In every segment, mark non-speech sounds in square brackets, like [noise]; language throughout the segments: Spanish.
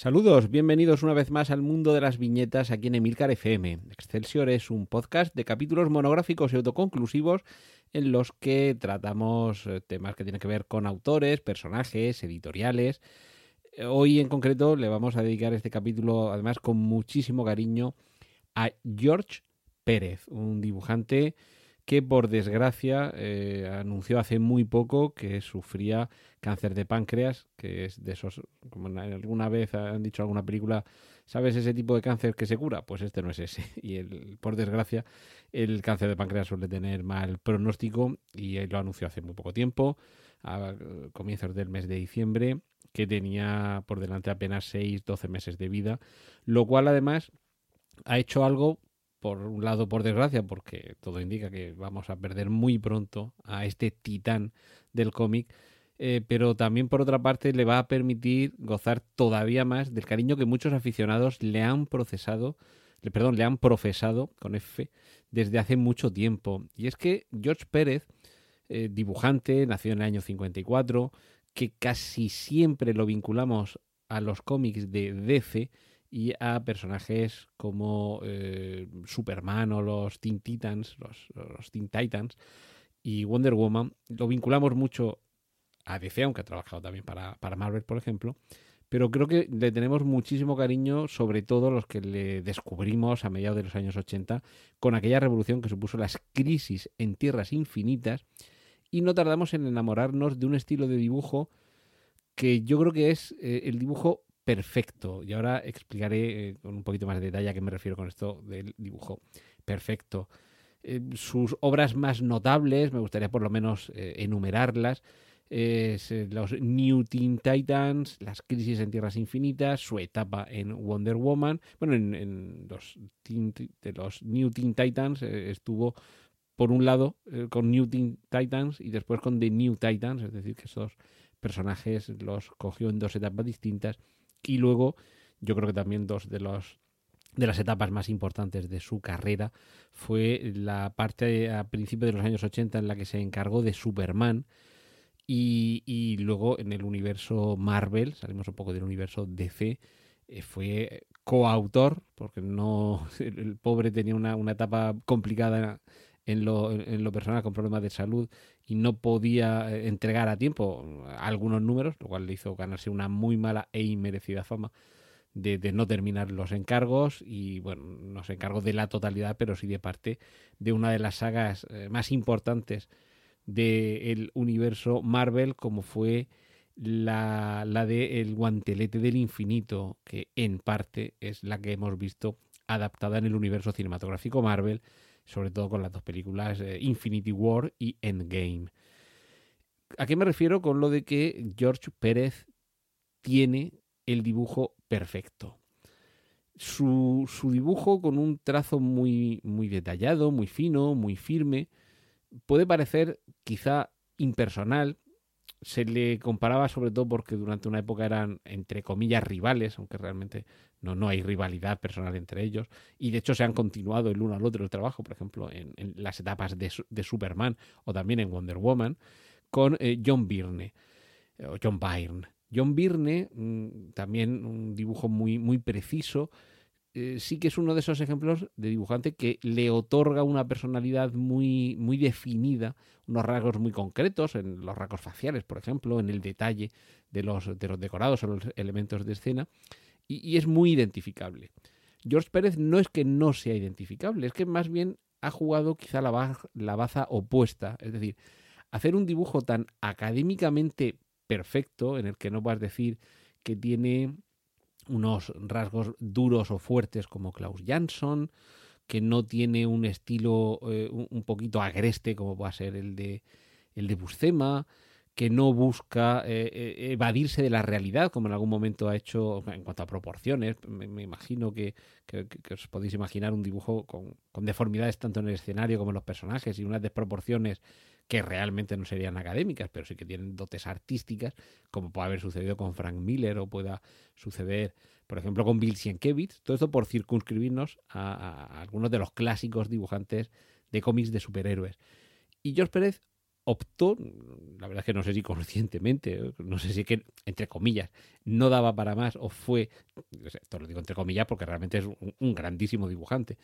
Saludos, bienvenidos una vez más al mundo de las viñetas aquí en Emilcar FM. Excelsior es un podcast de capítulos monográficos y autoconclusivos en los que tratamos eh, temas que tienen que ver con autores, personajes, editoriales. Hoy en concreto le vamos a dedicar este capítulo, además con muchísimo cariño, a George Pérez, un dibujante que por desgracia eh, anunció hace muy poco que sufría cáncer de páncreas, que es de esos, como alguna vez han dicho alguna película, ¿sabes ese tipo de cáncer que se cura? Pues este no es ese. [laughs] Y el, por desgracia, el cáncer de páncreas suele tener mal pronóstico y lo anunció hace muy poco tiempo, a comienzos del mes de diciembre, que tenía por delante apenas 6-12 meses de vida, lo cual además ha hecho algo por un lado, por desgracia, porque todo indica que vamos a perder muy pronto a este titán del cómic, eh, pero también por otra parte le va a permitir gozar todavía más del cariño que muchos aficionados le han procesado, perdón, le han profesado con F desde hace mucho tiempo. Y es que George Pérez, eh, dibujante, nació en el año 54, que casi siempre lo vinculamos a los cómics de DC, y a personajes como eh, Superman o los Teen Titans, los, los, Teen Titans y Wonder Woman. Lo vinculamos mucho a DC, aunque ha trabajado también para, para Marvel, por ejemplo. Pero creo que le tenemos muchísimo cariño, sobre todo los que le descubrimos a mediados de los años 80, con aquella revolución que supuso las crisis en tierras infinitas, y no tardamos en enamorarnos de un estilo de dibujo que yo creo que es eh, el dibujo perfecto. Y ahora explicaré eh, con un poquito más de detalle a qué me refiero con esto del dibujo perfecto. Eh, sus obras más notables, me gustaría por lo menos eh, enumerarlas, es los New Teen Titans, las crisis en Tierras Infinitas, su etapa en Wonder Woman. Bueno, en, los, de los New Teen Titans estuvo por un lado con New Teen Titans y después con The New Titans, es decir, que esos personajes los cogió en dos etapas distintas y luego, yo creo que también dos de los de las etapas más importantes de su carrera fue la parte a principios de los años 80 en la que se encargó de Superman y, y luego en el universo Marvel, salimos un poco del universo DC, eh, fue coautor, porque no [laughs] el pobre tenía una, una etapa complicada en lo, en lo, personal con problemas de salud y no podía eh, entregar a tiempo algunos números, lo cual le hizo ganarse una muy mala e inmerecida fama de, de, no terminar los encargos y bueno, no se encargó de la totalidad, pero sí de parte de una de las sagas eh, más importantes del universo Marvel, como fue la, la de El guantelete del infinito, que en parte es la que hemos visto adaptada en el universo cinematográfico Marvel sobre todo con las dos películas eh, Infinity War y Endgame. ¿A qué me refiero con lo de que George Pérez tiene el dibujo perfecto? Su, su, dibujo con un trazo muy, muy detallado, muy fino, muy firme, puede parecer quizá impersonal. Se le comparaba sobre todo porque durante una época eran, entre comillas, rivales, aunque realmente no, no hay rivalidad personal entre ellos. Y de hecho se han continuado el uno al otro el trabajo, por ejemplo, en, las etapas de, de, Superman o también en Wonder Woman, con eh, John Byrne, o John Byrne. John Byrne, mm, también un dibujo muy, muy preciso, eh, sí que es uno de esos ejemplos de dibujante que le otorga una personalidad muy, muy definida, unos rasgos muy concretos, en los rasgos faciales, por ejemplo, en el detalle de los, de los decorados o los elementos de escena, y, es muy identificable. George Pérez no es que no sea identificable, es que más bien ha jugado quizá la, la baza opuesta, es decir, hacer un dibujo tan académicamente perfecto en el que no vas a decir que tiene unos rasgos duros o fuertes como Klaus Jansson, que no tiene un estilo eh, un poquito agreste como va a ser el de el de Buscema, que no busca eh, eh, evadirse de la realidad, como en algún momento ha hecho en cuanto a proporciones. Me, imagino que, os podéis imaginar un dibujo con, deformidades tanto en el escenario como en los personajes y unas desproporciones que realmente no serían académicas, pero sí que tienen dotes artísticas, como puede haber sucedido con Frank Miller o pueda suceder, por ejemplo, con Bill Sienkiewicz. Todo esto por circunscribirnos a, algunos de los clásicos dibujantes de cómics de superhéroes. Y George Pérez optó, la verdad es que no sé si conscientemente, no sé si que, entre comillas, no daba para más o fue, esto lo digo entre comillas porque realmente es un, grandísimo dibujante,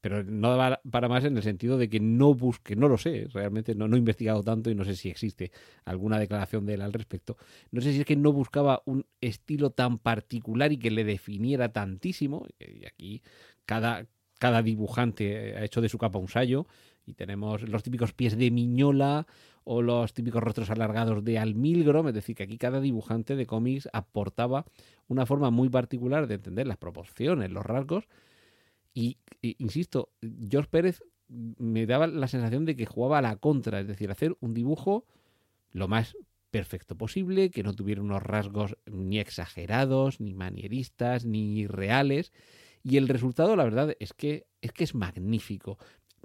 pero no daba para más en el sentido de que no busque, no lo sé, realmente no, no he investigado tanto y no sé si existe alguna declaración de él al respecto. No sé si es que no buscaba un estilo tan particular y que le definiera tantísimo, y aquí cada, cada dibujante ha hecho de su capa un sallo, tenemos los típicos pies de Miñola o los típicos rostros alargados de Almilgrom, es decir, que aquí cada dibujante de cómics aportaba una forma muy particular de entender las proporciones, los rasgos. Y, insisto, George Pérez me daba la sensación de que jugaba a la contra, es decir, hacer un dibujo lo más perfecto posible, que no tuviera unos rasgos ni exagerados, ni manieristas, ni reales. Y el resultado, la verdad, es que es que es magnífico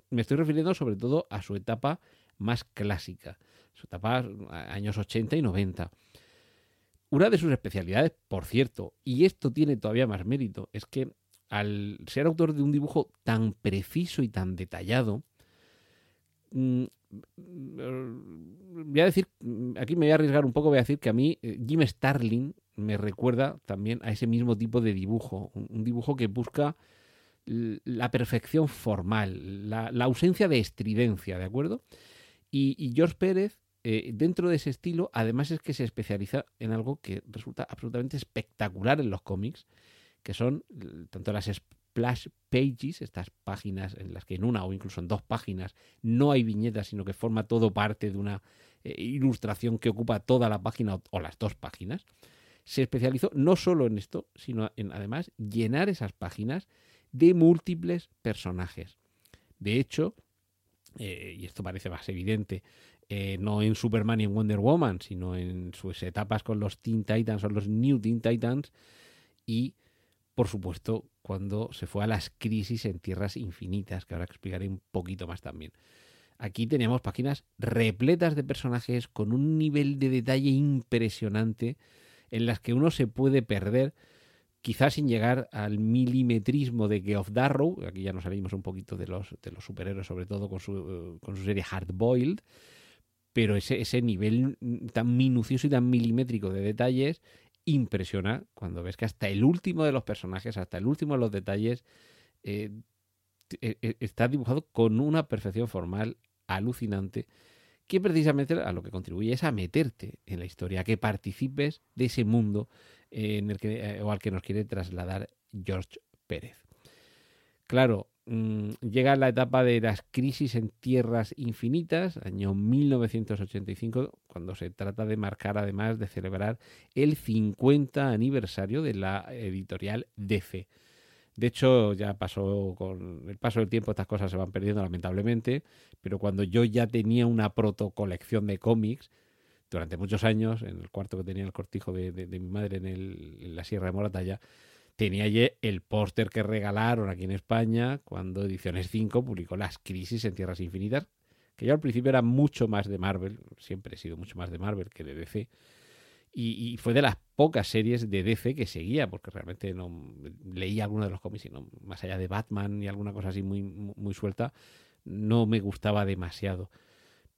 me estoy refiriendo sobre todo a su etapa más clásica, su etapa años 80 y 90. Una de sus especialidades, por cierto, y esto tiene todavía más mérito, es que al ser autor de un dibujo tan preciso y tan detallado, mm, voy a decir, aquí me voy a arriesgar un poco, voy a decir que a mí eh, Jim Starlin me recuerda también a ese mismo tipo de dibujo, un dibujo que busca la perfección formal, la, ausencia de estridencia, ¿de acuerdo? Y, George Pérez, eh, dentro de ese estilo, además es que se especializa en algo que resulta absolutamente espectacular en los cómics, que son tanto las splash pages, estas páginas en las que en una o incluso en dos páginas no hay viñetas, sino que forma todo parte de una eh, ilustración que ocupa toda la página o, las dos páginas. Se especializó no solo en esto, sino en además llenar esas páginas de múltiples personajes. De hecho, eh, y esto parece más evidente, eh, no en Superman y en Wonder Woman, sino en sus etapas con los Teen Titans o los New Teen Titans y, por supuesto, cuando se fue a las crisis en tierras infinitas, que ahora explicaré un poquito más también. Aquí tenemos páginas repletas de personajes con un nivel de detalle impresionante en las que uno se puede perder quizás sin llegar al milimetrismo de Geoff Darrow, aquí ya nos salimos un poquito de los, de los superhéroes, sobre todo con su, con su serie Hard Boiled, pero ese, ese nivel tan minucioso y tan milimétrico de detalles impresiona cuando ves que hasta el último de los personajes, hasta el último de los detalles, eh, e, e, está dibujado con una perfección formal alucinante que precisamente a lo que contribuye es a meterte en la historia, a que participes de ese mundo en el que, eh, o al que nos quiere trasladar George Pérez. Claro, mm, llega la etapa de las crisis en tierras infinitas, año 1985, cuando se trata de marcar, además de celebrar el 50 aniversario de la editorial DC. De hecho, ya pasó con el paso del tiempo, estas cosas se van perdiendo lamentablemente, pero cuando yo ya tenía una protocolección de cómics, durante muchos años, en el cuarto que tenía el cortijo de, mi madre en, la Sierra de Moratalla, tenía allí el póster que regalaron aquí en España cuando Ediciones 5 publicó Las Crisis en Tierras Infinitas, que yo al principio era mucho más de Marvel, siempre he sido mucho más de Marvel que de DC, y, fue de las pocas series de DC que seguía, porque realmente no leía alguno de los cómics, y no, más allá de Batman y alguna cosa así muy, muy suelta, no me gustaba demasiado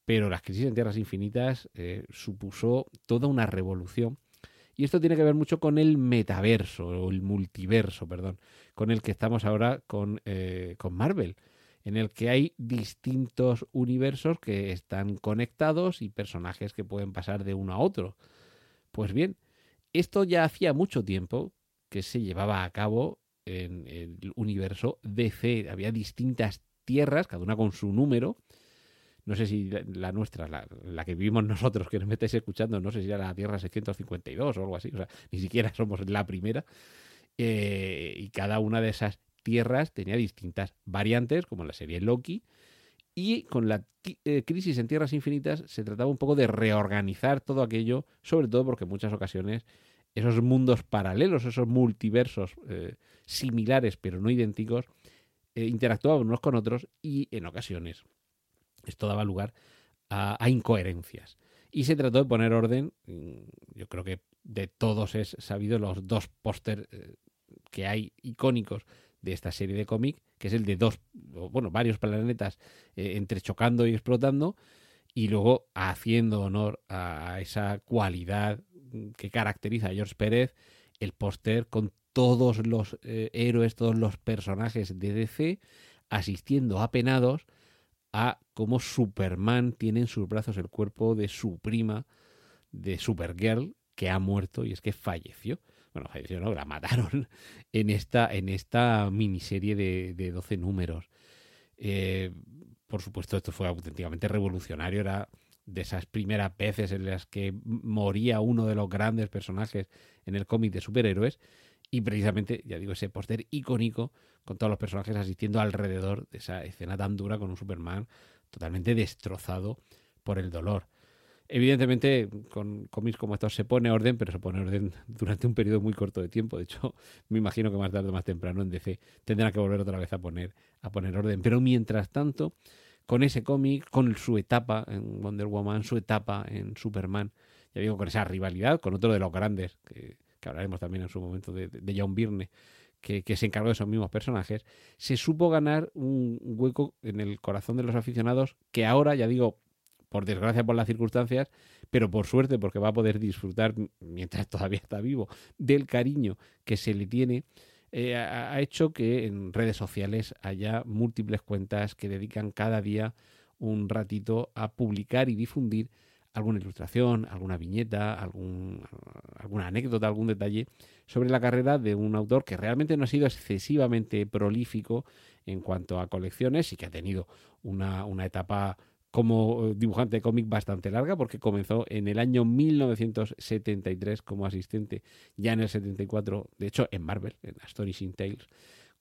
pero las crisis en tierras infinitas eh, supuso toda una revolución. Y esto tiene que ver mucho con el metaverso, o el multiverso, perdón, con el que estamos ahora con, eh, con Marvel, en el que hay distintos universos que están conectados y personajes que pueden pasar de uno a otro. Pues bien, esto ya hacía mucho tiempo que se llevaba a cabo en el universo DC. Había distintas tierras, cada una con su número, no sé si la nuestra, la, que vivimos nosotros, que nos metéis escuchando, no sé si era la Tierra 652 o algo así, o sea, ni siquiera somos la primera. Eh, y cada una de esas tierras tenía distintas variantes, como la serie Loki, Y con la eh, crisis en Tierras Infinitas se trataba un poco de reorganizar todo aquello, sobre todo porque en muchas ocasiones esos mundos paralelos, esos multiversos eh, similares pero no idénticos, interactuaban unos con otros y en ocasiones esto daba lugar a, incoherencias. Y se trató de poner orden, mm, yo creo que de todos es sabido los dos póster que hay icónicos de esta serie de cómic, que es el de dos, bueno, varios planetas eh, entrechocando y explotando, y luego haciendo honor a esa cualidad que caracteriza a George Pérez, el póster con todos los eh, héroes, todos los personajes de DC asistiendo apenados a cómo Superman tiene en sus brazos el cuerpo de su prima, de Supergirl, que ha muerto y es que falleció bueno, falleció, ¿no? La mataron [laughs] en esta, en esta miniserie de, de 12 números. Eh, por supuesto, esto fue auténticamente revolucionario. Era de esas primeras veces en las que moría uno de los grandes personajes en el cómic de superhéroes. Y precisamente, ya digo, ese póster icónico con todos los personajes asistiendo alrededor de esa escena tan dura con un Superman totalmente destrozado por el dolor. Evidentemente, con cómics como estos se pone orden, pero se pone orden durante un periodo muy corto de tiempo. De hecho, [laughs] me imagino que más tarde o más temprano en DC tendrán que volver otra vez a poner, a poner orden. Pero mientras tanto, con ese cómic, con su etapa en Wonder Woman, su etapa en Superman, ya digo, con esa rivalidad con otro de los grandes, que, hablaremos también en su momento de, John Byrne, que, se encargó de esos mismos personajes, se supo ganar un hueco en el corazón de los aficionados que ahora, ya digo, por desgracia por las circunstancias, pero por suerte porque va a poder disfrutar, mientras [laughs] todavía está vivo, del cariño que se le tiene, eh, ha hecho que en redes sociales haya múltiples cuentas que dedican cada día un ratito a publicar y difundir alguna ilustración, alguna viñeta, algún, alguna anécdota, algún detalle sobre la carrera de un autor que realmente no ha sido excesivamente prolífico en cuanto a colecciones y que ha tenido una, una etapa como dibujante de cómic bastante larga, porque comenzó en el año 1973 como asistente, ya en el 74, de hecho en Marvel, en Astonishing Tales,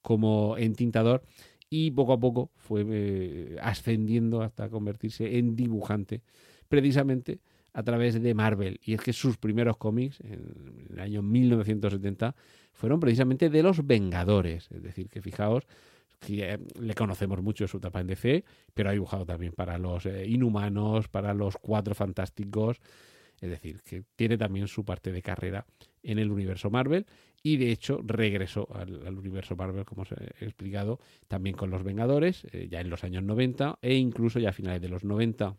como entintador, y poco a poco fue eh, ascendiendo hasta convertirse en dibujante, precisamente a través de Marvel. Y es que sus primeros cómics, en el año 1970, fueron precisamente de los Vengadores. Es decir, que fijaos eh, le conocemos mucho su etapa en DC, pero ha dibujado también para los eh, Inhumanos, para los Cuatro Fantásticos. Es decir, que tiene también su parte de carrera en el universo Marvel y de hecho regresó al, universo Marvel, como os he explicado, también con los Vengadores, eh, ya en los años 90 e incluso ya a finales de los 90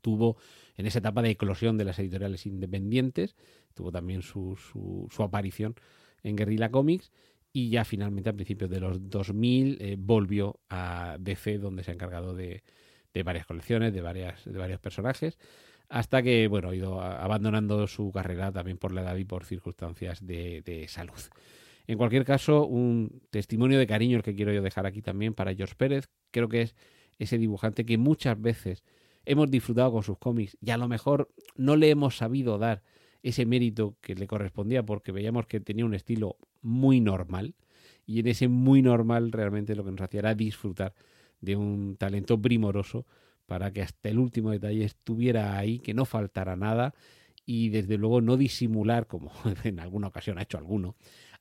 tuvo en esa etapa de eclosión de las editoriales independientes, tuvo también su, su, aparición en Guerrilla Comics y ya finalmente a principios de los 2000 eh, volvió a DC donde se ha encargado de, varias colecciones, de, varias, de varios personajes, hasta que bueno, ha ido abandonando su carrera también por la edad y por circunstancias de, salud. En cualquier caso, un testimonio de cariño el que quiero yo dejar aquí también para George Pérez. Creo que es ese dibujante que muchas veces hemos disfrutado con sus cómics y a lo mejor no le hemos sabido dar ese mérito que le correspondía porque veíamos que tenía un estilo muy normal y en ese muy normal realmente lo que nos hacía era disfrutar de un talento primoroso para que hasta el último detalle estuviera ahí, que no faltara nada y desde luego no disimular, como [laughs] en alguna ocasión ha hecho alguno,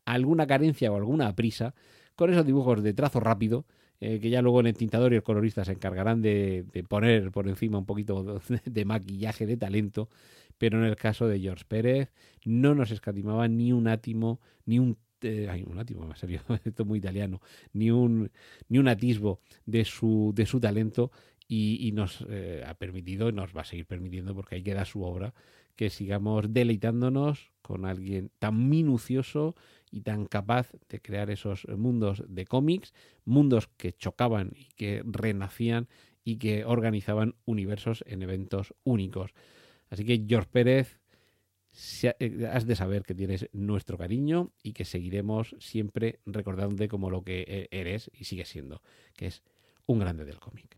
alguna carencia o alguna prisa con esos dibujos de trazo rápido eh, que ya luego en el tintador y el colorista se encargarán de, poner por encima un poquito [laughs] de maquillaje de talento pero en el caso de George Pérez no nos escatimaba ni un átimo, ni un eh, un me serio, [laughs] esto es muy italiano, ni un, ni un atisbo de su, de su talento y, nos eh, ha permitido y nos va a seguir permitiendo porque ahí queda su obra, que sigamos deleitándonos con alguien tan minucioso y tan capaz de crear esos mundos de cómics, mundos que chocaban y que renacían y que organizaban universos en eventos únicos. Así que George Pérez, eh, has de saber que tienes nuestro cariño y que seguiremos siempre recordándote como lo que e-, eres y sigues siendo, que es un grande del cómic.